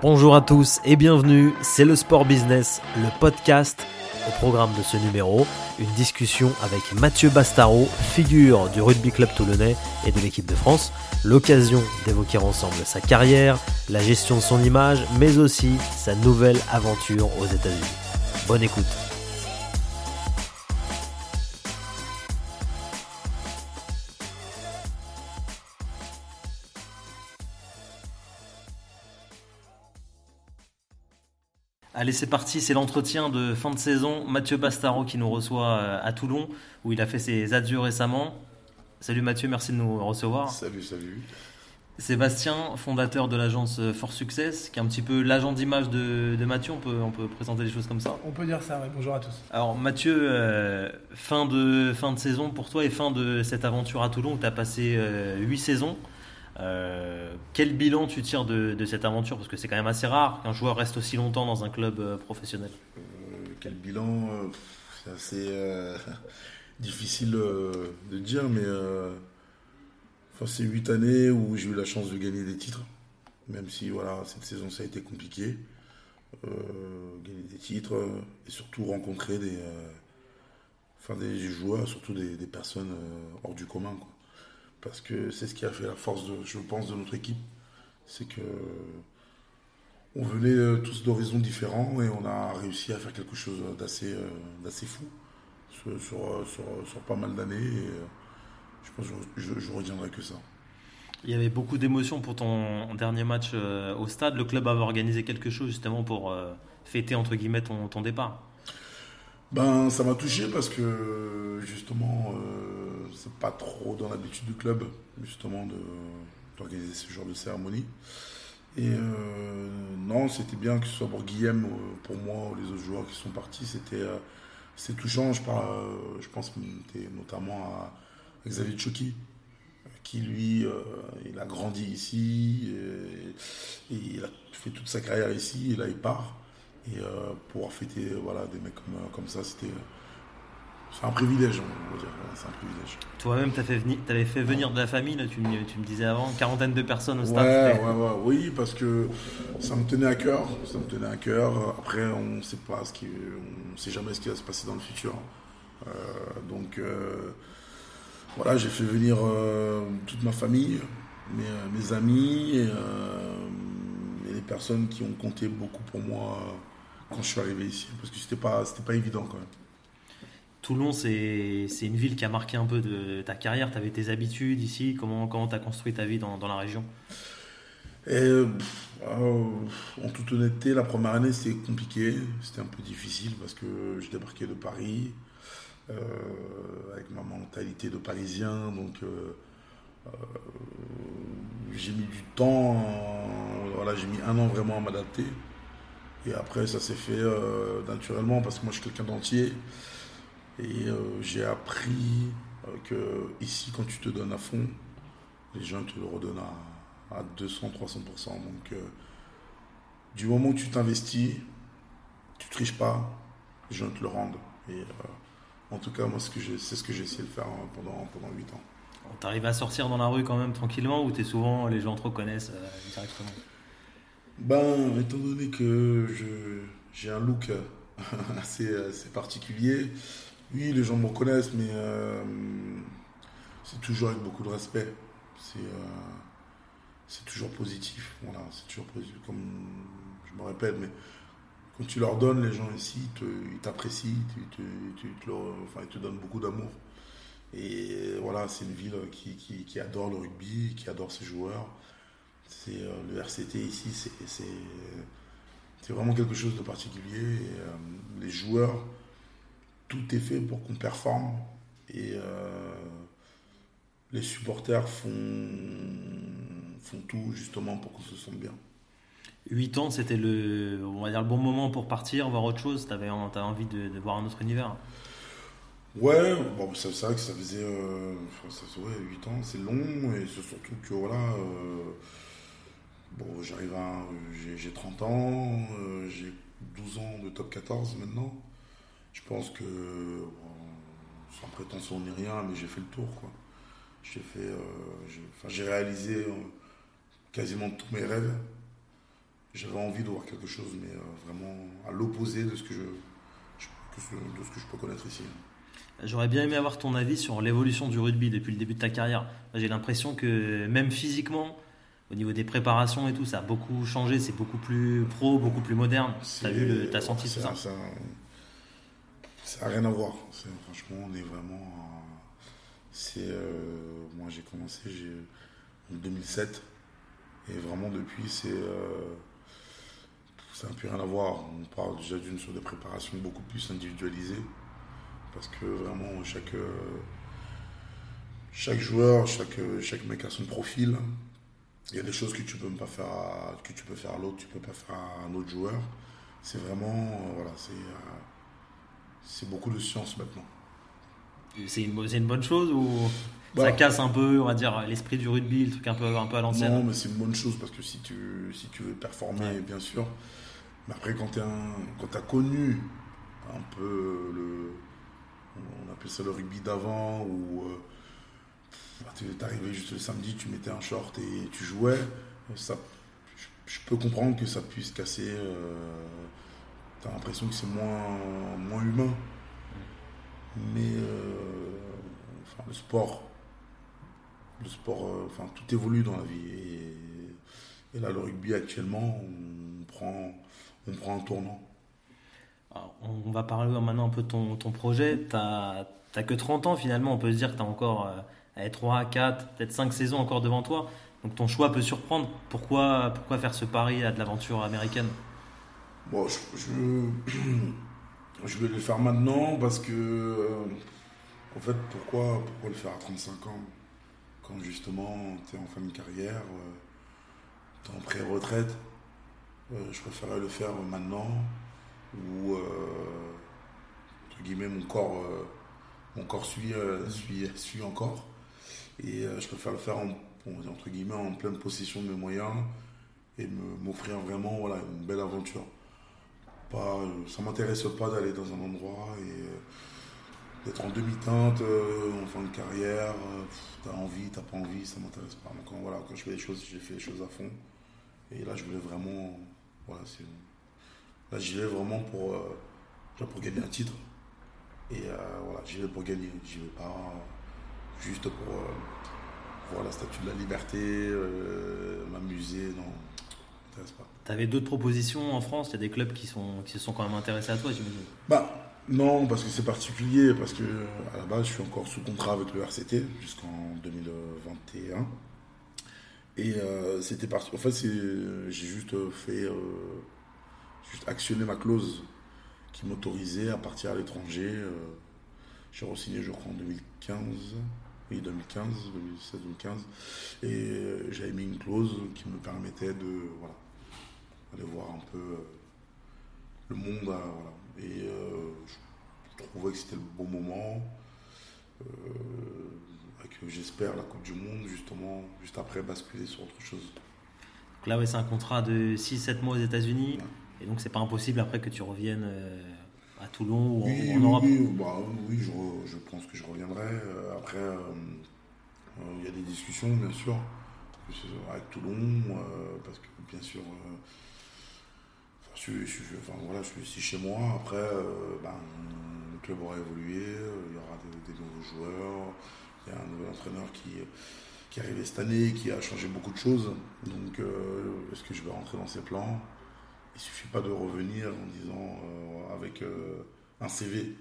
Bonjour à tous et bienvenue, c'est le Sport Business, le podcast. Au programme de ce numéro, une discussion avec Mathieu Bastaro, figure du rugby club toulonnais et de l'équipe de France. L'occasion d'évoquer ensemble sa carrière, la gestion de son image, mais aussi sa nouvelle aventure aux États-Unis. Bonne écoute. Allez, c'est parti, c'est l'entretien de fin de saison. Mathieu Bastaro qui nous reçoit euh, à Toulon, où il a fait ses adieux récemment. Salut Mathieu, merci de nous recevoir. Salut, salut. Sébastien, fondateur de l'agence For Success, qui est un petit peu l'agent d'image de, Mathieu, on peut, on peut présenter les choses comme ça On peut dire ça, oui. bonjour à tous. Alors Mathieu, euh, fin, de, fin de saison pour toi et fin de cette aventure à Toulon où tu as passé euh, huit 8 saisons. Euh, quel bilan tu tires de, cette aventure? Parce que c'est quand même assez rare qu'un joueur reste aussi longtemps dans un club euh, professionnel. Euh, quel bilan C'est assez difficile de dire, mais enfin, c'est 8 années où j'ai eu la chance de gagner des titres. Même si voilà, cette saison ça a été compliqué. gagner des titres et surtout rencontrer des, enfin, des joueurs, surtout des, personnes hors du commun. Parce que c'est ce qui a fait la force, de, je pense, de notre équipe. C'est que on venait euh, tous d'horizons différents et on a réussi à faire quelque chose d'assez euh, fou sur, sur, pas mal d'années. Euh, je pense que je, je, que ça. Il y avait beaucoup d'émotions pour ton dernier match au stade. Le club avait organisé quelque chose justement pour fêter entre guillemets ton départ. Ben, ça m'a touché parce que justement, euh, c'est pas trop dans l'habitude du club, justement, d'organiser ce genre de cérémonie. Et euh, non, c'était bien que ce soit pour Guillaume, euh, pour moi, ou les autres joueurs qui sont partis, c'était touchant. Je, je pense notamment à Xavier Tchoki, qui lui, il a grandi ici, et, il a fait toute sa carrière ici, et là il part. Et euh, pouvoir fêter voilà, des mecs comme, euh, comme ça, c'était. C'est un privilège, on va dire. C'est un privilège. Toi-même, tu avais fait venir de la famille, là, tu, me, tu me disais avant, quarantaine de personnes au stade. Ouais, ouais, ouais, oui, parce que ça me tenait à cœur. Ça me tenait à cœur. Après, on ne sait pas ce qui, on sait jamais ce qui va se passer dans le futur. Euh, donc, voilà, j'ai fait venir toute ma famille, mes, mes amis et, et, les personnes qui ont compté beaucoup pour moi quand je suis arrivé ici, parce que c'était pas, c'était pas évident quand même. Toulon, c'est, une ville qui a marqué un peu de ta carrière. Tu avais tes habitudes ici. Comment tu as construit ta vie dans, dans la région? Et, euh, En toute honnêteté, la première année, c'était compliqué. C'était un peu difficile parce que je débarquais de Paris euh, avec ma mentalité de Parisien. Donc, euh, j'ai mis du temps. Voilà, j'ai mis un an vraiment à m'adapter. Et après, ça s'est fait euh, naturellement parce que moi, je suis quelqu'un d'entier. Et euh, j'ai appris euh, que ici, quand tu te donnes à fond, les gens te le redonnent à, 200, 300%. Donc, du moment où tu t'investis, tu triches pas, les gens te le rendent. Et en tout cas, moi, c'est ce que j'ai essayé de faire hein, pendant, pendant 8 ans. T'arrives à sortir dans la rue quand même tranquillement ou es souvent, les gens te reconnaissent directement? Ben, étant donné que j'ai un look assez, particulier, oui, les gens me reconnaissent, mais euh, c'est toujours avec beaucoup de respect. C'est euh, toujours positif. Voilà, c'est toujours positif. Comme je me répète, mais quand tu leur donnes, les gens ici, ils t'apprécient, ils te donnent beaucoup d'amour. Et voilà, c'est une ville qui, qui, adore le rugby, qui adore ses joueurs. C'est euh, le RCT ici, c'est vraiment quelque chose de particulier. Euh, les joueurs, tout est fait pour qu'on performe et euh, les supporters font, font tout justement pour qu'on se sente bien. 8 ans, c'était le, on va dire le bon moment pour partir, voir autre chose. Tu avais, envie de, voir un autre univers. Ouais, bon, c'est vrai que ça faisait ça, 8 ans, c'est long et c'est surtout que voilà. Bon, j'arrive à. J'ai 30 ans, euh, j'ai 12 ans de top 14 maintenant. Je pense que, sans prétention ni rien, mais j'ai fait le tour. quoi. J'ai fait. Euh, j'ai réalisé euh, quasiment tous mes rêves. j'avais envie de voir quelque chose, mais vraiment à l'opposé de ce que de ce que je peux connaître ici. J'aurais bien aimé avoir ton avis sur l'évolution du rugby depuis le début de ta carrière. J'ai l'impression que même physiquement, au niveau des préparations et tout, ça a beaucoup changé. C'est beaucoup plus pro, beaucoup plus moderne. T'as vu, t'as senti tout ça, ça n'a rien à voir. Franchement, on est vraiment. C'est euh, moi, j'ai commencé en 2007 et vraiment depuis, c'est euh, ça n'a plus rien à voir. On parle déjà d'une sur des préparations beaucoup plus individualisées parce que vraiment chaque, chaque joueur, chaque, chaque mec a son profil. Il y a des choses que tu peux pas faire à, que tu peux faire à l'autre, tu peux pas faire à un autre joueur. C'est vraiment voilà, c'est c'est beaucoup de science maintenant. C'est une, une, bonne chose ou ça bah. casse un peu, on va dire, l'esprit du rugby, le truc un peu, un peu à l'ancienne? Non, mais c'est une bonne chose parce que si tu, si tu veux performer, bien sûr. Mais après, quand tu as connu un peu le, on appelait ça le rugby d'avant, où euh, tu arrivais juste le samedi, tu mettais un short et tu jouais. Ça, je, peux comprendre que ça puisse casser. Euh, tu as l'impression que c'est moins, moins humain. Mais euh, enfin, le sport, le sport, enfin, tout évolue dans la vie. Et, là, le rugby actuellement, on prend, on prend un tournant on va parler maintenant un peu de ton, projet. Tu n'as que 30 ans finalement, on peut se dire que tu as encore 3, 4, peut-être 5 saisons encore devant toi. Donc ton choix peut surprendre. Pourquoi, faire ce pari à de l'aventure américaine? Je, vais le faire maintenant parce que, euh, pourquoi, le faire à 35 ans? Quand justement tu es en fin de carrière, euh, tu es en pré-retraite, euh, je préférerais le faire maintenant où entre guillemets mon corps suit encore et je préfère le faire en, entre guillemets en pleine possession de mes moyens et m'offrir vraiment voilà, une belle aventure. Pas, ça m'intéresse pas d'aller dans un endroit et d'être en demi-teinte, en fin de carrière, t'as envie, t'as pas envie, ça m'intéresse pas. Donc quand, voilà, quand je fais les choses, j'ai fait les choses à fond. Et là, je voulais vraiment, voilà, Là, j'y vais vraiment pour, euh, pour gagner un titre. Et euh, voilà, j'y vais pour gagner. J'y vais pas juste pour euh, voir la statue de la liberté, m'amuser. Non, m'intéresse pas. Tu avais d'autres propositions en France? Il y a des clubs qui, sont, qui se sont quand même intéressés à toi, j'imagine Bah, non, parce que c'est particulier, parce que à la base, je suis encore sous contrat avec le RCT jusqu'en 2021. Et c'était parti. En fait, j'ai juste fait juste actionner ma clause qui m'autorisait à partir à l'étranger. Euh, j'ai re-signé, je crois, en 2015. Oui, 2015, 2016, 2015. Et euh, j'avais mis une clause qui me permettait de voilà, aller voir un peu euh, le monde. Voilà. Et je trouvais que c'était le bon moment. que j'espère la Coupe du Monde, justement, juste après basculer sur autre chose. Donc là, ouais, c'est un contrat de 6-7 mois aux États-Unis. Et donc, c'est pas impossible après que tu reviennes euh, à Toulon ou oui, en, Europe Oui, bah, oui je, je, pense que je reviendrai. Euh, après, euh, il y a des discussions, bien sûr, avec Toulon, parce que, bien sûr, je, je, enfin, voilà, je suis ici chez moi. Après, ben, le club aura évolué, il y aura des, nouveaux joueurs, il y a un nouvel entraîneur qui qui est arrivé cette année, qui a changé beaucoup de choses. Donc, est-ce que je vais rentrer dans ses plans? Il suffit pas de revenir en disant euh, avec euh, un CV.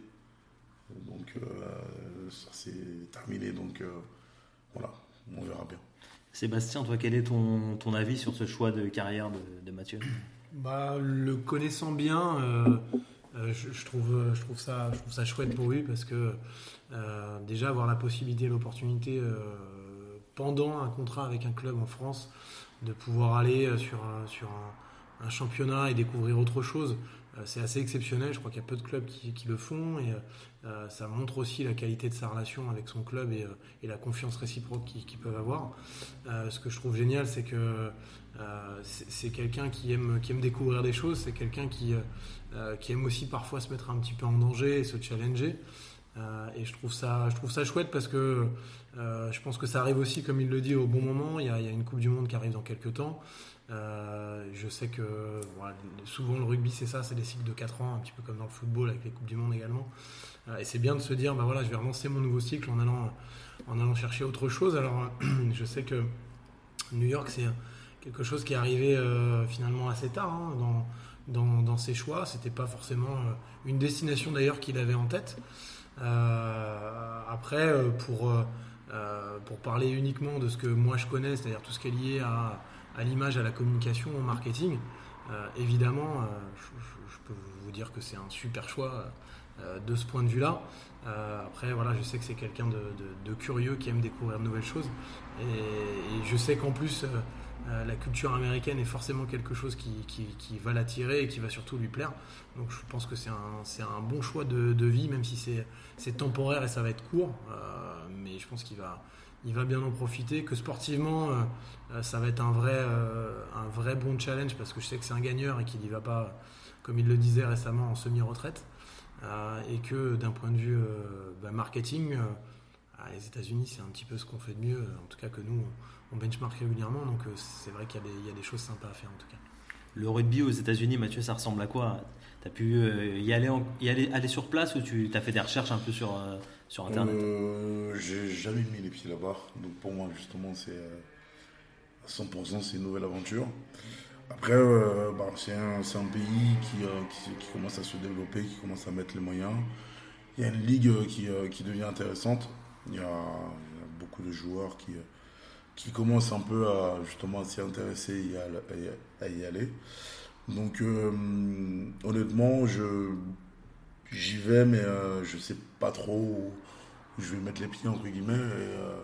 Donc euh, ça c'est terminé. Donc voilà, on verra bien. Sébastien, toi, quel est ton, ton avis sur ce choix de carrière de, Mathieu? Bah, Le connaissant bien, je, trouve, je, trouve ça, je trouve ça chouette pour lui parce que déjà avoir la possibilité, l'opportunité pendant un contrat avec un club en France de pouvoir aller sur sur un, un championnat et découvrir autre chose, euh, c'est assez exceptionnel. Je crois qu'il y a peu de clubs qui, le font et euh, ça montre aussi la qualité de sa relation avec son club et, euh, la confiance réciproque qu'ils peuvent avoir. ce que je trouve génial, c'est que c'est quelqu'un qui aime, qui aime découvrir des choses, c'est quelqu'un qui, aime aussi parfois se mettre un petit peu en danger et se challenger. et je trouve, ça, chouette parce que je pense que ça arrive aussi, comme il le dit, au bon moment. Il y a une Coupe du Monde qui arrive dans quelques temps. Je sais que souvent le rugby c'est ça, c'est des cycles de 4 ans, un petit peu comme dans le football avec les Coupes du Monde également. et c'est bien de se dire, bah voilà, je vais relancer mon nouveau cycle en allant, en allant chercher autre chose. Alors je sais que New York c'est quelque chose qui est arrivé finalement assez tard hein, dans dans, ses choix. C'était pas forcément euh, une destination d'ailleurs qu'il avait en tête. Euh, après, euh, pour, pour parler uniquement de ce que moi je connais, c'est-à-dire tout ce qui est lié à, à l'image, à la communication, au marketing, évidemment, je, peux vous dire que c'est un super choix de ce point de vue-là. après, voilà, je sais que c'est quelqu'un de, curieux qui aime découvrir de nouvelles choses. Et, je sais qu'en plus, euh, la culture américaine est forcément quelque chose qui, va l'attirer et qui va surtout lui plaire. Donc je pense que c'est un, bon choix de, vie, même si c'est temporaire et ça va être court. Euh, mais je pense qu'il va, il va bien en profiter. Que sportivement, euh, ça va être un vrai, un vrai bon challenge parce que je sais que c'est un gagneur et qu'il n'y va pas, comme il le disait récemment, en semi-retraite. et que d'un point de vue bah, marketing, les États-Unis, c'est un petit peu ce qu'on fait de mieux, en tout cas que nous on benchmark régulièrement, donc euh, c'est vrai qu'il y, a des choses sympas à faire en tout cas. Le rugby aux États-Unis, Mathieu, ça ressemble à quoi? Tu as pu euh, y, aller, sur place ou tu as fait des recherches un peu sur, euh, Internet? J'ai jamais mis les pieds là-bas, donc pour moi justement c'est à 100% c'est une nouvelle aventure. Après, bah, c'est un, pays qui, commence à se développer, qui commence à mettre les moyens. Il y a une ligue qui, devient intéressante. Il y, a, beaucoup de joueurs qui, qui commence un peu à s'y intéresser y aller. Donc euh, honnêtement, je j'y vais, mais euh, je sais pas trop où je vais mettre les pieds entre guillemets. Euh,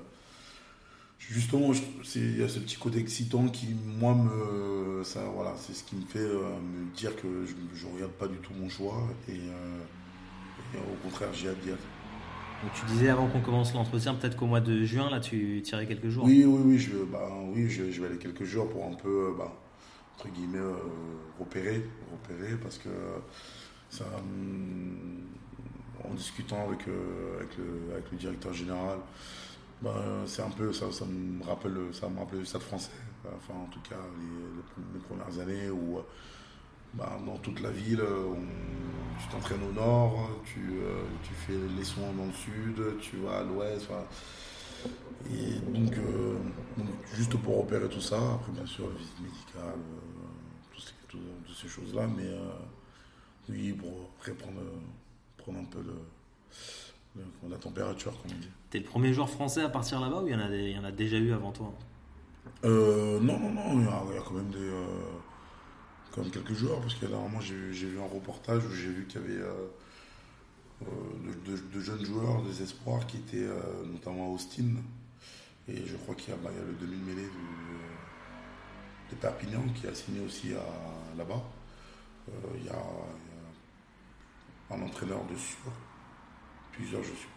justement, il y a ce petit côté excitant qui, moi, me, ça, voilà, c'est ce qui me fait me dire que je ne regarde pas du tout mon choix et, au contraire, j'ai hâte d'y être tu disais avant qu'on commence l'entretien, peut-être qu'au mois de juin, là, tu tirais quelques jours. Oui, oui, oui, je, bah, oui je, vais aller quelques jours pour un peu, euh, bah, entre guillemets, euh, repérer, repérer, parce que ça, hum, en discutant avec, euh, avec, le, directeur général, bah, c'est un peu, ça, ça, me rappelle, ça me rappelle le stade français. Enfin, en tout cas, les, les premières années où bah, dans toute la ville, euh, tu t'entraînes au nord, tu, euh, tu, fais les soins dans le sud, tu vas à l'ouest. Et donc, euh, donc, juste pour opérer tout ça, après bien sûr, visite médicale, toutes ces choses-là, mais oui, pour après prendre, un peu la température, comme on dit. T'es le premier joueur français à partir là-bas ou il y, en a il y en a déjà eu avant toi? Non, non, non, il y, a, quand même des comme quelques joueurs, parce que là, moi, j'ai vu un reportage où j'ai vu qu'il y avait euh, euh, de, jeunes joueurs, des espoirs qui étaient euh, notamment à Austin. Et je crois qu'il y, a bah, le demi-mêlée de Perpignan qui a signé aussi là-bas. Il y, a un entraîneur de sûr, plusieurs, je suis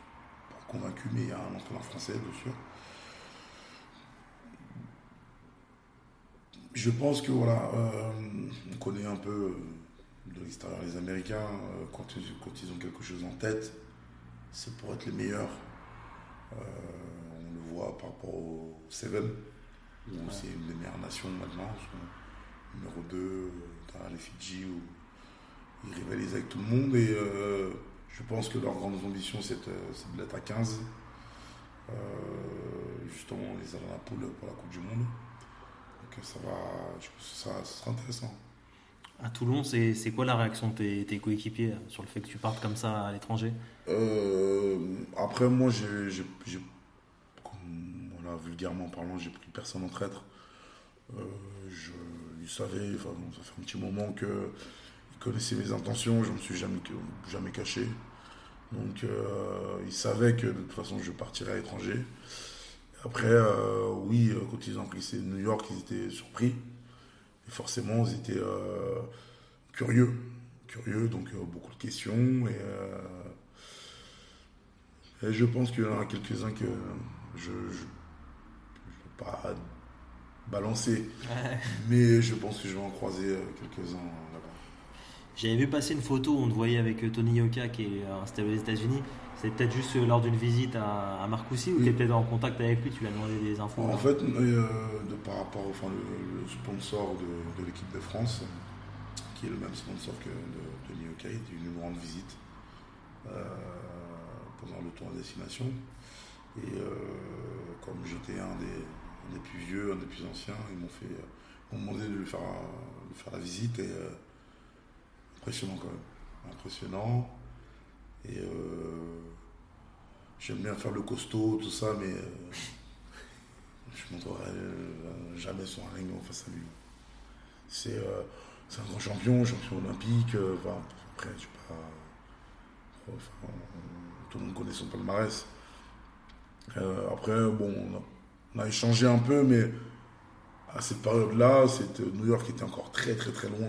pas convaincu, mais il y a un entraîneur français de sûr. Je pense que voilà, euh, on connaît un peu euh, de l'extérieur les Américains, euh, quand, ils, ont quelque chose en tête, c'est pour être les meilleurs. on le voit par rapport au Seven, où c'est une des meilleures nations maintenant, numéro 2, dans les Fidji, où ils rivalisent avec tout le monde. Et je pense que leur grande ambition, c'est de l'être à 15. justement, les poule pour la Coupe du Monde ça va, je pense que ça, sera intéressant. À Toulon, c'est quoi la réaction de tes, coéquipiers sur le fait que tu partes comme ça à l'étranger? Euh, Après, moi, j'ai, voilà, vulgairement parlant, j'ai pris personne en traître. Euh, ils savaient, ça fait un petit moment que connaissaient mes intentions, je ne me suis jamais, jamais caché. Donc, euh, ils savaient que de toute façon, je partirais à l'étranger. Après, euh, oui, euh, quand ils ont pris New York, ils étaient surpris. Forcément, ils étaient euh, curieux. Curieux, donc beaucoup de questions. Et, je pense qu'il y en a quelques-uns que je ne vais pas balancer. Mais je pense que je vais en croiser quelques-uns là-bas. J'avais vu passer une photo où on te voyait avec Tony Yoka qui est installé aux États-Unis. C'est peut-être juste lors d'une visite à, à Marcoussis ou tu es peut-être en contact avec lui, tu lui as demandé des infos En fait, de, par rapport enfin, le, sponsor de, de l'équipe de France, qui est le même sponsor que de, de Yoka, il une grande visite pendant le tour de destination. Et comme j'étais un des, plus vieux, un des plus anciens, ils m'ont fait demandé de lui faire, faire la visite et impressionnant quand même. Impressionnant. Euh, j'aime bien faire le costaud, tout ça, mais euh, je ne montrerai euh, jamais son ring face à lui. C'est un grand champion, champion olympique. après, je sais pas. tout le monde connaît son palmarès. après, bon, on a, échangé un peu, mais à cette période-là, New York était encore très très très loin.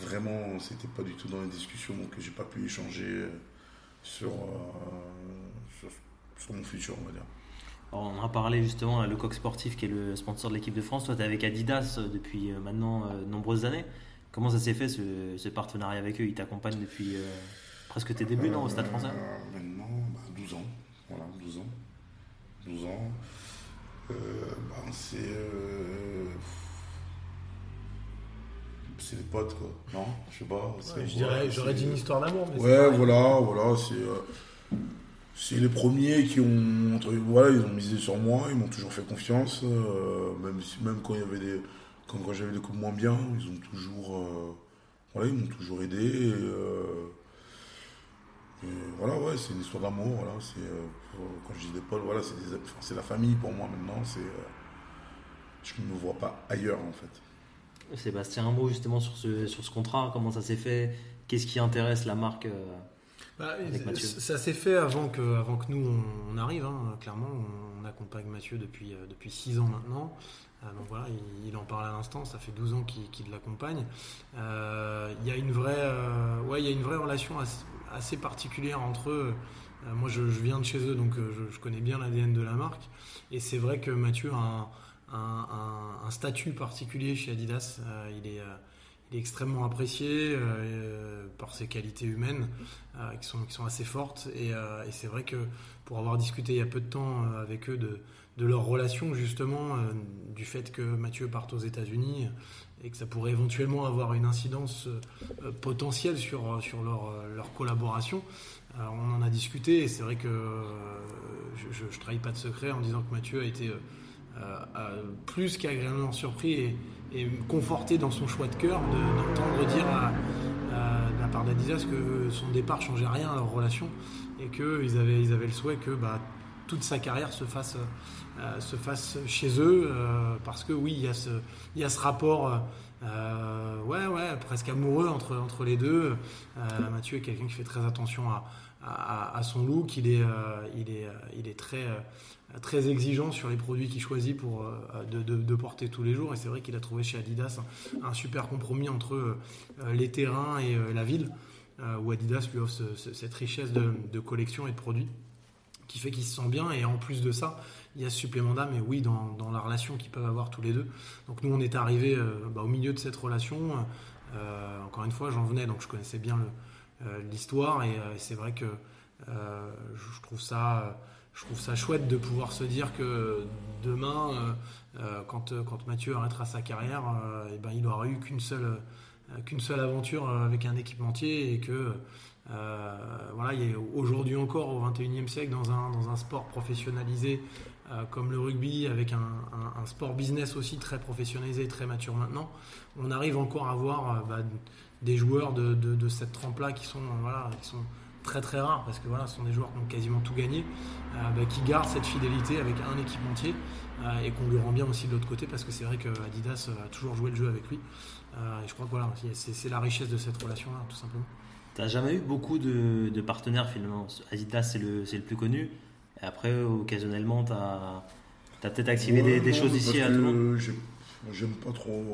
Vraiment, c'était pas du tout dans les discussions, donc j'ai pas pu échanger euh, sur, sur, mon futur, on va dire. on a parlé justement à Lecoq Sportif, qui est le sponsor de l'équipe de France. Toi, tu es avec Adidas euh, depuis euh, maintenant de nombreuses années. Comment ça s'est fait ce, partenariat avec eux? Ils t'accompagnent depuis presque tes débuts, non, au Stade français? Maintenant, 12 bah, ans. Voilà, 12 ans. 12 ans. Bah, c'est c'est des potes, quoi. Non Je sais pas. je dirais, j'aurais dit une histoire d'amour. Ouais, voilà, voilà. C'est, euh, c'est les premiers qui ont. Voilà, ils ont misé sur moi, ils m'ont toujours fait confiance. Euh, même, même quand il y avait des. Quand, j'avais des coups moins bien, ils ont toujours. Euh, voilà, ils m'ont toujours aidé. voilà, ouais, c'est une histoire d'amour. Voilà, c'est, quand je dis des potes, voilà, c'est, c'est la famille pour moi maintenant. C'est, je ne me vois pas ailleurs, en fait. Sébastien, un mot justement sur ce, sur ce contrat, comment ça s'est fait, qu'est-ce qui intéresse la marque euh, bah, Ça s'est fait avant que, avant que nous on, arrive, hein, clairement, on, accompagne Mathieu depuis, euh, depuis 6 ans maintenant. Euh, donc voilà, il, en parle à l'instant, ça fait 12 ans qu'il l'accompagne. Il y, a une vraie, ouais, y a une vraie relation assez, particulière entre eux. moi je, viens de chez eux, donc je, je connais bien l'ADN de la marque. Et c'est vrai que Mathieu a un un, statut particulier chez Adidas. Euh, il est, euh, il, est, extrêmement apprécié euh, par ses qualités humaines qui, sont, assez fortes. Et, c'est vrai que pour avoir discuté il y a peu de temps avec eux de, leur relation, justement, du fait que Mathieu parte aux États-Unis et que ça pourrait éventuellement avoir une incidence potentielle sur, leur, leur collaboration. on en a discuté et c'est vrai que je ne trahis pas de secret en disant que Mathieu a été plus qu'agréablement surpris et, conforté dans son choix de cœur d'entendre dire de la part d'Adidas que son départ changeait rien à leur relation et qu'ils avaient, ils avaient le souhait que bah, toute sa carrière se fasse, euh, se fasse chez eux euh, parce que oui, il y a ce, il y a ce rapport. ouais, ouais, presque amoureux entre, entre les deux. Mathieu est quelqu'un qui fait très attention à, à, à son look. Il est, il est, il est très, très exigeant sur les produits qu'il choisit pour, euh, de, porter tous les jours. Et c'est vrai qu'il a trouvé chez Adidas un, super compromis entre euh, les terrains et euh, la ville, où Adidas lui offre cette richesse de, de, collection et de produits qui fait qu'il se sent bien. Et en plus de ça, il y a ce supplément d'âme, et oui, dans, dans, la relation qu'ils peuvent avoir tous les deux. Donc nous, on est arrivé bah, au milieu de cette relation. encore une fois, j'en venais, donc je connaissais bien l'histoire, et c'est vrai que je trouve ça je trouve ça chouette de pouvoir se dire que demain, euh, euh, quand, euh, quand Mathieu arrêtera sa carrière, eh ben, il n'aura eu qu'une seule, qu'une seule aventure avec un équipementier et que voilà, aujourd'hui encore au 21e siècle dans un, dans un sport professionnalisé comme le rugby, avec un, sport business aussi très professionnalisé très mature maintenant, on arrive encore à voir bah, des joueurs de, de, de cette trempe-là qui sont, voilà, qui sont très très rare parce que voilà, ce sont des joueurs qui ont quasiment tout gagné, euh, bah, qui gardent cette fidélité avec un équipementier euh, et qu'on lui rend bien aussi de l'autre côté parce que c'est vrai que Adidas a toujours joué le jeu avec lui. Euh, et je crois que voilà, c'est la richesse de cette relation-là, tout simplement. Tu n'as jamais eu beaucoup de, partenaires finalement. Adidas, c'est le, le, plus connu. Et après, occasionnellement, tu as, as peut-être activé des, choses ici à tout J'aime pas trop,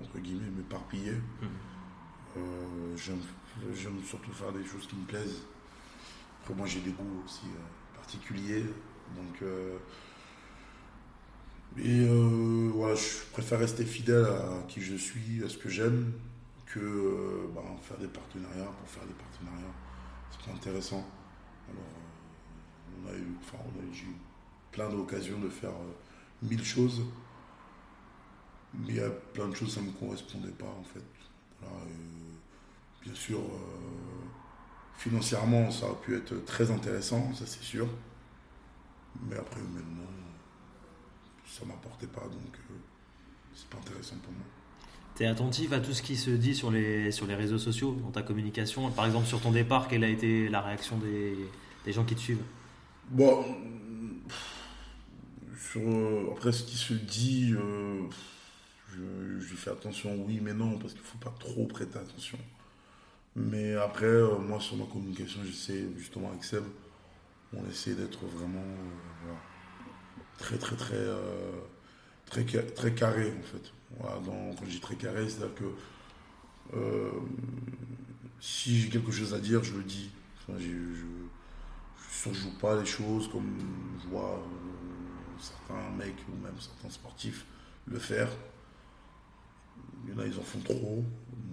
entre guillemets, m'éparpiller. Hmm. J'aime surtout faire des choses qui me plaisent moi j'ai des goûts aussi euh, particuliers. Donc, euh, euh, voilà, je préfère rester fidèle à qui je suis, à ce que j'aime, que bah, faire des partenariats pour faire des partenariats. C'est pas intéressant. Alors, on a eu, enfin, on a eu plein d'occasions de faire mille choses, mais a plein de choses ça ne me correspondait pas en fait. bien sûr, financièrement, ça a pu être très intéressant, ça c'est sûr. Mais après, maintenant, ça m'apportait pas, donc euh, c'est pas intéressant pour moi. Tu es attentif à tout ce qui se dit sur les, sur les réseaux sociaux, dans ta communication Par exemple, sur ton départ, quelle a été la réaction des, des gens qui te suivent? Bon, sur, euh, après ce qui se dit, euh, je, je, fais attention, oui, mais non, parce qu'il ne faut pas trop prêter attention. Mais après, moi, sur ma communication, j'essaie justement avec Seb, on essaie d'être vraiment très, très, très, euh, très, très carré, en fait. quand je dis très carré, c'est-à-dire que euh, si j'ai quelque chose à dire, je le dis. je ne surjoue pas les choses comme je vois euh, certains mecs ou même certains sportifs le faire. Il y en a, ils en font trop.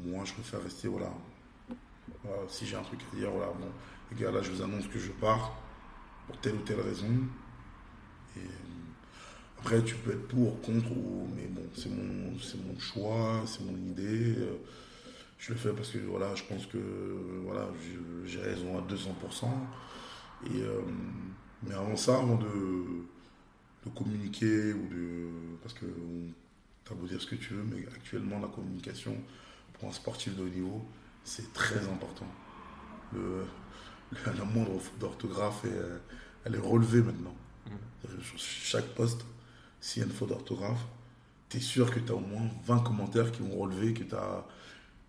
Moi, je préfère rester, voilà. Si j'ai un truc à dire, voilà, bon, les gars, là, je vous annonce que je pars pour telle ou telle raison. Et après, tu peux être pour, contre, mais bon, c'est mon, c'est mon choix, c'est mon idée. Je le fais parce que voilà, je pense que voilà, j'ai raison à 200%. Et, euh, mais avant ça, avant de, de communiquer, ou de, parce que tu as beau dire ce que tu veux, mais actuellement, la communication pour un sportif de haut niveau, c'est très important. Le, la moindre faute d'orthographe, elle est relevée maintenant. Mmh. Sur chaque poste, s'il y a une faute d'orthographe, tu es sûr que tu as au moins 20 commentaires qui vont relever que tu as,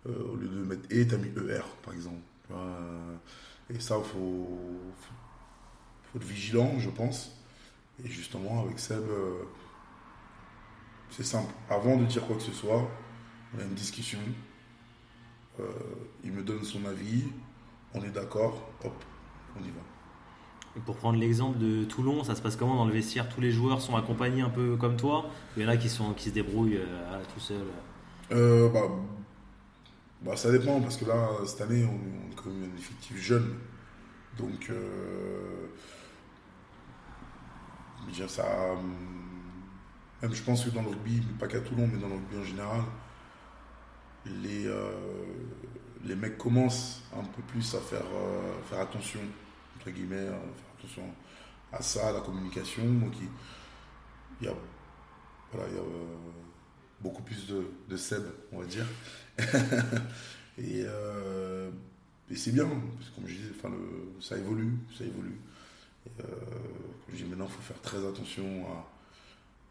euh, au lieu de mettre E, tu as mis ER, par exemple. Et ça, il faut, faut, être vigilant, je pense. Et justement, avec Seb, euh, c'est simple. Avant de dire quoi que ce soit, on a une discussion. Euh, il me donne son avis. On est d'accord. Hop, on y va pour prendre l'exemple de Toulon, ça se passe comment dans le vestiaire? Tous les joueurs sont accompagnés un peu comme toi? Il y en a qui, sont, qui se débrouillent euh, tout seuls euh, bah, bah, Ça dépend, parce que là, cette année, on, est quand même un effectif jeune. Donc, euh, ça. Même je pense que dans le rugby, pas qu'à Toulon, mais dans le rugby en général, les, euh, les mecs commencent un peu plus à faire, faire attention entre guillemets, hein, faire attention à ça, à la communication. Il, y a, voilà, il y a euh, beaucoup plus de, de Seb, on va dire. et, euh, et c'est bien, parce que comme je disais, enfin, le, ça évolue, ça évolue. Euh, comme je dis, maintenant, il faut faire très attention à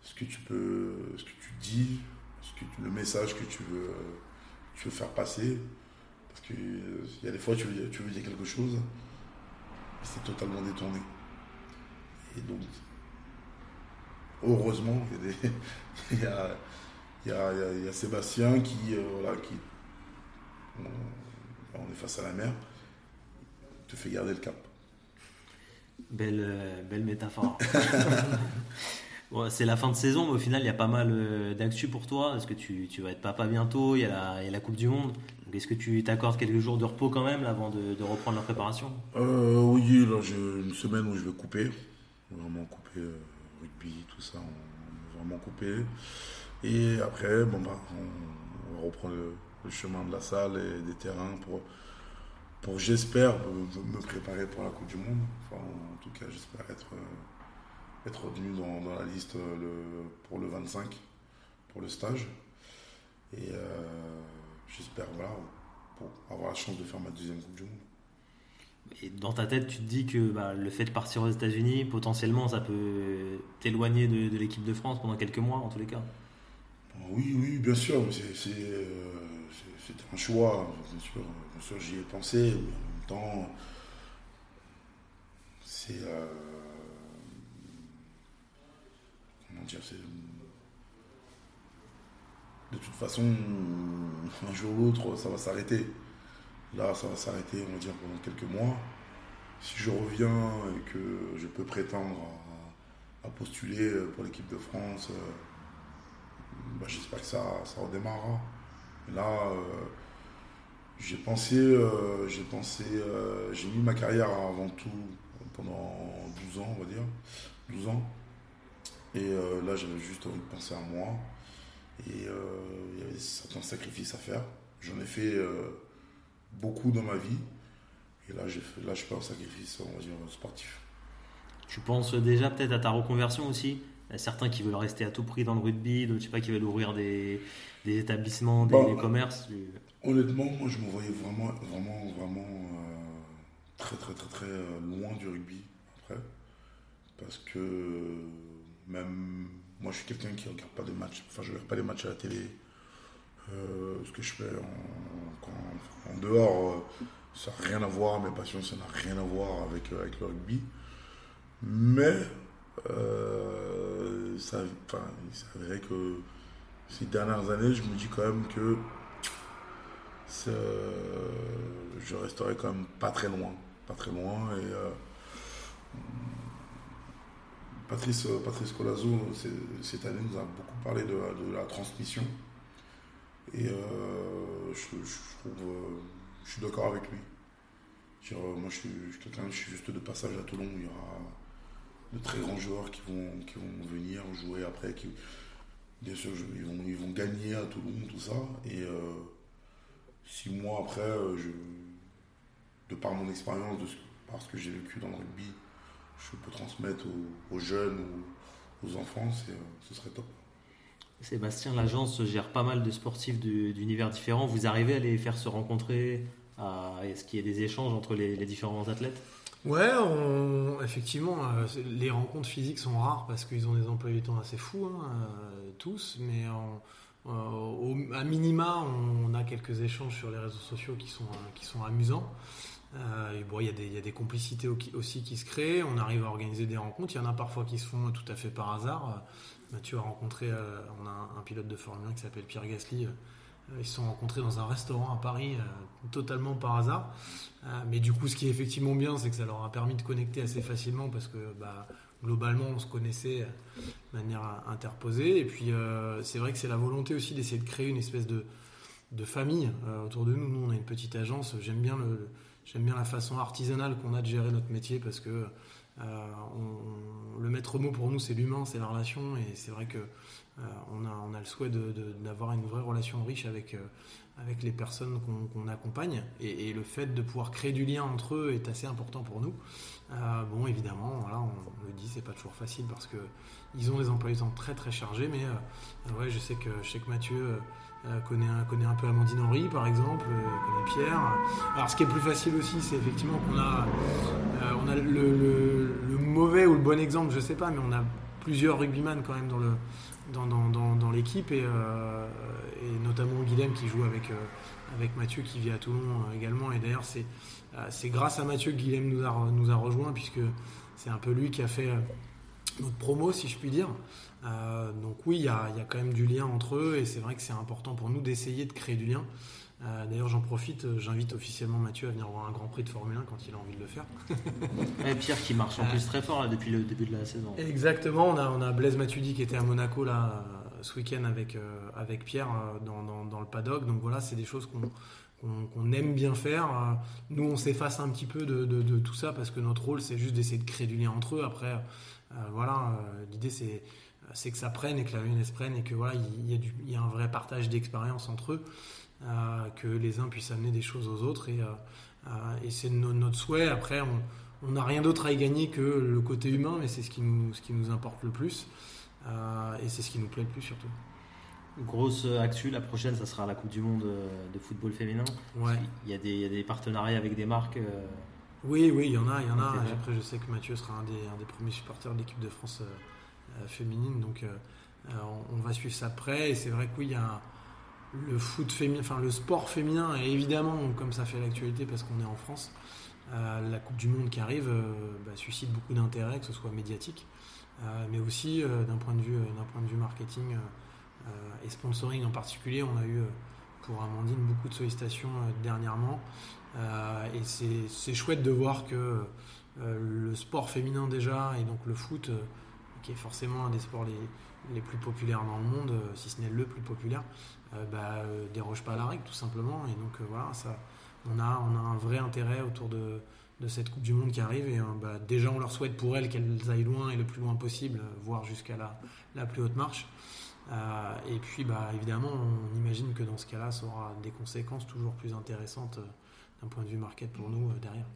ce que tu peux, ce que tu dis, ce que le message que tu veux, tu veux faire passer. Parce qu'il y a des fois, tu veux, tu veux dire quelque chose, c'est totalement détourné. Et donc, heureusement, il y a, il y a, Sébastien qui, euh, voilà, qui on, est face à la mer, te fait garder le cap. Belle, euh, belle métaphore. c'est la fin de saison, mais au final, il y a pas mal euh, d'actu pour toi. Est-ce que tu, vas être papa bientôt? Il y, a la, Coupe du Monde. Est-ce que tu t'accordes quelques jours de repos quand même avant de, reprendre la préparation? Euh, Oui, là j'ai une semaine où je vais couper. Vraiment couper euh, rugby, tout ça, on vraiment couper. Et après, bon, bah, on, va reprendre le, chemin de la salle et des terrains pour, pour j'espère, me, préparer pour la Coupe du Monde. Enfin, en tout cas, j'espère être être retenu dans, la liste euh, le, pour le 25, pour le stage. Et euh, j'espère voilà, pour avoir la chance de faire ma deuxième Coupe du Monde. Et dans ta tête, tu te dis que bah, le fait de partir aux États-Unis, potentiellement, ça peut t'éloigner de, l'équipe de France pendant quelques mois, en tous les cas? Oui, oui, bien sûr. C'est euh, un choix. Bien sûr, j'y ai pensé, mais en même temps, c'est. De toute façon, un jour ou l'autre, ça va s'arrêter. Là, ça va s'arrêter, on va dire, pendant quelques mois. Si je reviens et que je peux prétendre à, postuler pour l'équipe de France, euh, bah, j'espère que ça, ça redémarrera. là, euh, J'ai pensé, euh, j'ai pensé, euh, j'ai mis ma carrière avant tout pendant 12 ans, on va dire, 12 ans. Et euh, là, j'avais juste envie de penser à moi. Et il y avait certains sacrifices à faire. J'en ai fait beaucoup dans ma vie. Et là, j'ai fait, là, je fais un sacrifice, on va dire, sportif. Tu penses déjà peut-être à ta reconversion aussi? Il y a certains qui veulent rester à tout prix dans le rugby, d'autres, je sais pas, qui veulent ouvrir des, des établissements, des, bah, commerces. Honnêtement, moi, je me voyais vraiment, vraiment, vraiment euh, très, très, très, très euh, loin du rugby après. Parce que même moi, je suis quelqu'un qui ne regarde pas des matchs. Enfin, je ne regarde pas les matchs à la télé. Euh, ce que je fais en, en dehors, ça n'a rien à voir. Mes passions, ça n'a rien à voir avec, avec le rugby. Mais euh, ça, vrai que ces dernières années, je me dis quand même que je resterai quand même pas très loin. Pas très loin. Et, euh, Patrice, Patrice Colazo, cette année, nous a beaucoup parlé de, la transmission. Et euh, je, trouve, je suis d'accord avec lui. moi, je suis, quelqu'un, je suis juste de passage à Toulon. Il y aura de très grands joueurs qui vont, venir jouer après. Qui, bien sûr, ils vont, ils vont gagner à Toulon, tout ça. Et euh, six mois après, euh, de par mon expérience, de parce que j'ai vécu dans le rugby, je peux transmettre aux, jeunes ou aux enfants, euh, ce serait top. Sébastien, l'agence gère pas mal de sportifs d'univers différents. Vous arrivez à les faire se rencontrer Est-ce qu'il y a des échanges entre les, les différents athlètes? Ouais, effectivement, euh, les rencontres physiques sont rares parce qu'ils ont des emplois du temps assez fous, hein, euh, tous, mais euh, à minima, on, a quelques échanges sur les réseaux sociaux qui sont, qui sont amusants. Bon, il y, a des complicités aussi qui se créent, on arrive à organiser des rencontres, il y en a parfois qui se font tout à fait par hasard. Mathieu a rencontré, on a un, pilote de Formule 1 qui s'appelle Pierre Gasly ils se sont rencontrés dans un restaurant à Paris, euh, totalement par hasard. Euh, mais du coup, ce qui est effectivement bien, c'est que ça leur a permis de connecter assez facilement parce que bah, globalement, on se connaissait euh, de manière interposée. Et puis, c'est vrai que c'est la volonté aussi d'essayer de créer une espèce de, de famille autour de nous. Nous, on a une petite agence. J'aime bien, le, j'aime bien la façon artisanale qu'on a de gérer notre métier parce que le maître mot pour nous, c'est l'humain, c'est la relation. Et c'est vrai que euh, on, a, le souhait d'avoir une vraie relation riche avec, euh, avec les personnes qu'on accompagne. Et, le fait de pouvoir créer du lien entre eux est assez important pour nous. Euh, bon, évidemment, voilà, on, le dit, c'est pas toujours facile parce que ils ont des emplois du temps très très chargés. Mais ouais, je sais que, je sais que Mathieu connaît, un, connaît un peu Amandine Henry, par exemple, connaît Pierre. Alors, ce qui est plus facile aussi, c'est effectivement qu'on a, on a le, mauvais ou le bon exemple, je sais pas, mais on a plusieurs rugbyman quand même dans l'équipe et, euh, et, notamment Guilhem qui joue avec, euh, Mathieu qui vit à Toulon euh, également. Et d'ailleurs, c'est, c'est grâce à Mathieu que Guilhem nous a, nous a rejoint puisque c'est un peu lui qui a fait notre promo, si je puis dire. Donc oui, il y a, y a, quand même du lien entre eux et c'est vrai que c'est important pour nous d'essayer de créer du lien. Euh, d'ailleurs, j'en profite, euh, j'invite officiellement Mathieu à venir voir un Grand Prix de Formule 1 quand il a envie de le faire. Et Pierre qui marche en plus très fort depuis le début de la saison. Exactement, on a, on a Blaise Matuidi qui était à Monaco là, ce week-end avec, euh, avec Pierre dans, dans, le paddock. Donc voilà, c'est des choses qu'on aime bien faire. Nous, on s'efface un petit peu de, de, tout ça parce que notre rôle, c'est juste d'essayer de créer du lien entre eux. Après, voilà, l'idée, c'est c'est que ça prenne et que la jeunesse prenne et que voilà, il y, a y a un vrai partage d'expérience entre eux. Euh, que les uns puissent amener des choses aux autres. Et, euh, euh, et c'est notre souhait. Après, on n'a rien d'autre à y gagner que le côté humain, mais c'est ce, qui nous, ce qui nous importe le plus. et c'est ce qui nous plaît le plus surtout. Grosse actu, la prochaine, ça sera la Coupe du Monde de football féminin. Ouais. Il, y a des, il y a des partenariats avec des marques. Oui, oui, il y en a, il y en a. Après, je sais que Mathieu sera un des, un des premiers supporters de l'équipe de France féminine, donc on, va suivre ça près. Et c'est vrai que oui, il y a le foot féminin, enfin sport féminin, et évidemment, comme ça fait l'actualité parce qu'on est en France, euh, la Coupe du Monde qui arrive euh, bah, suscite beaucoup d'intérêt, que ce soit médiatique, euh, mais aussi d'un point de vue marketing et sponsoring en particulier. On a eu pour Amandine beaucoup de sollicitations dernièrement, et c'est chouette de voir que le sport féminin déjà et donc le foot qui est forcément un des sports les, plus populaires dans le monde, si ce n'est le plus populaire, bah, déroge pas à la règle tout simplement. Et donc voilà, ça, on, a, un vrai intérêt autour de, cette Coupe du Monde qui arrive. Et bah, déjà, on leur souhaite pour elles qu'elles aillent loin et le plus loin possible, voire jusqu'à la, la, plus haute marche. et puis, bah, évidemment, on imagine que dans ce cas-là, ça aura des conséquences toujours plus intéressantes d'un point de vue market pour nous derrière.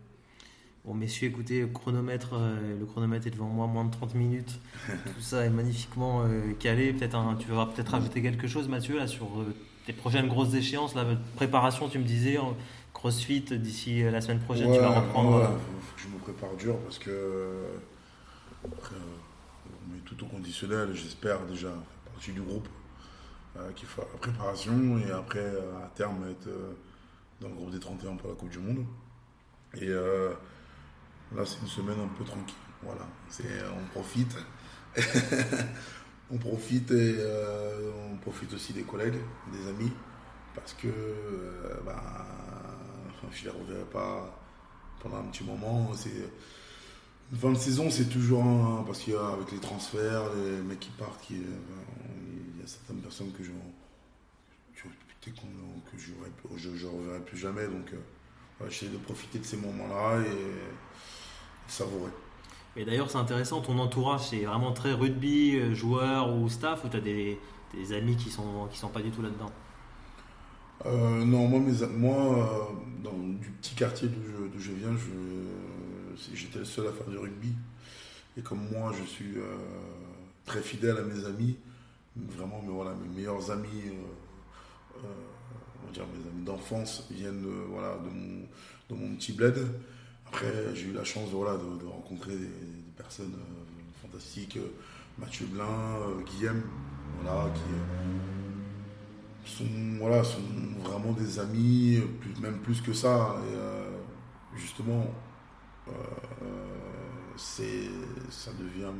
Bon, messieurs, écoutez, le chronomètre, euh, le chronomètre est devant moi, moins de 30 minutes. Tout ça est magnifiquement euh, calé. Peut-être tu vas peut-être rajouter quelque chose, Mathieu, là, sur euh, tes prochaines grosses échéances. La préparation, tu me disais, CrossFit, d'ici la semaine prochaine, tu vas reprendre. je me prépare dur parce que. On met tout au conditionnel, j'espère déjà faire partie du groupe qui fera la préparation et après, à terme, être dans le groupe des 31 pour la Coupe du Monde. Et Là, c'est une semaine un peu tranquille. Voilà, c'est, on profite. on profite euh, on profite aussi des collègues, des amis, parce que euh, bah, je ne les reverrai pas pendant un petit moment. Une fin de saison, c'est toujours parce qu'avec les transferts, les mecs qui partent, euh, il y a certaines personnes que je que je ne reverrai plus jamais. Donc, j'essaie de profiter de ces moments-là savourer. Et d'ailleurs, c'est intéressant, ton entourage, c'est vraiment très rugby, euh, joueur ou staff, ou tu as des, amis qui sont, qui sont pas du tout là-dedans? Euh, Non, moi, mes, moi euh, dans, du petit quartier d'où je, viens, j'étais le seul à faire du rugby. Et comme moi, je suis très fidèle à mes amis, vraiment, mais voilà, mes meilleurs amis, on va dire mes amis d'enfance, viennent voilà, de, mon, de mon petit bled. Après, j'ai eu la chance voilà, de, rencontrer des, personnes euh, fantastiques, euh, Mathieu Blin, euh, Guillaume, voilà, qui sont, voilà, sont vraiment des amis, même plus que ça. Et justement, c'est, ça devient.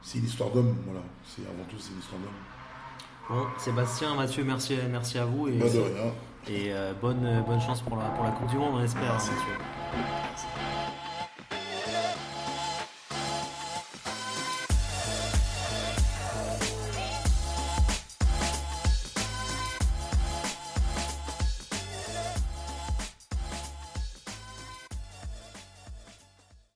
C'est une histoire d'homme, voilà. C'est, avant tout, c'est une histoire d'homme. Bon, Sébastien, Mathieu, merci, merci à vous. Et, bah, de rien. et bonne, bonne chance pour la, pour la Coupe du Monde, on espère, Mathieu. Thank you.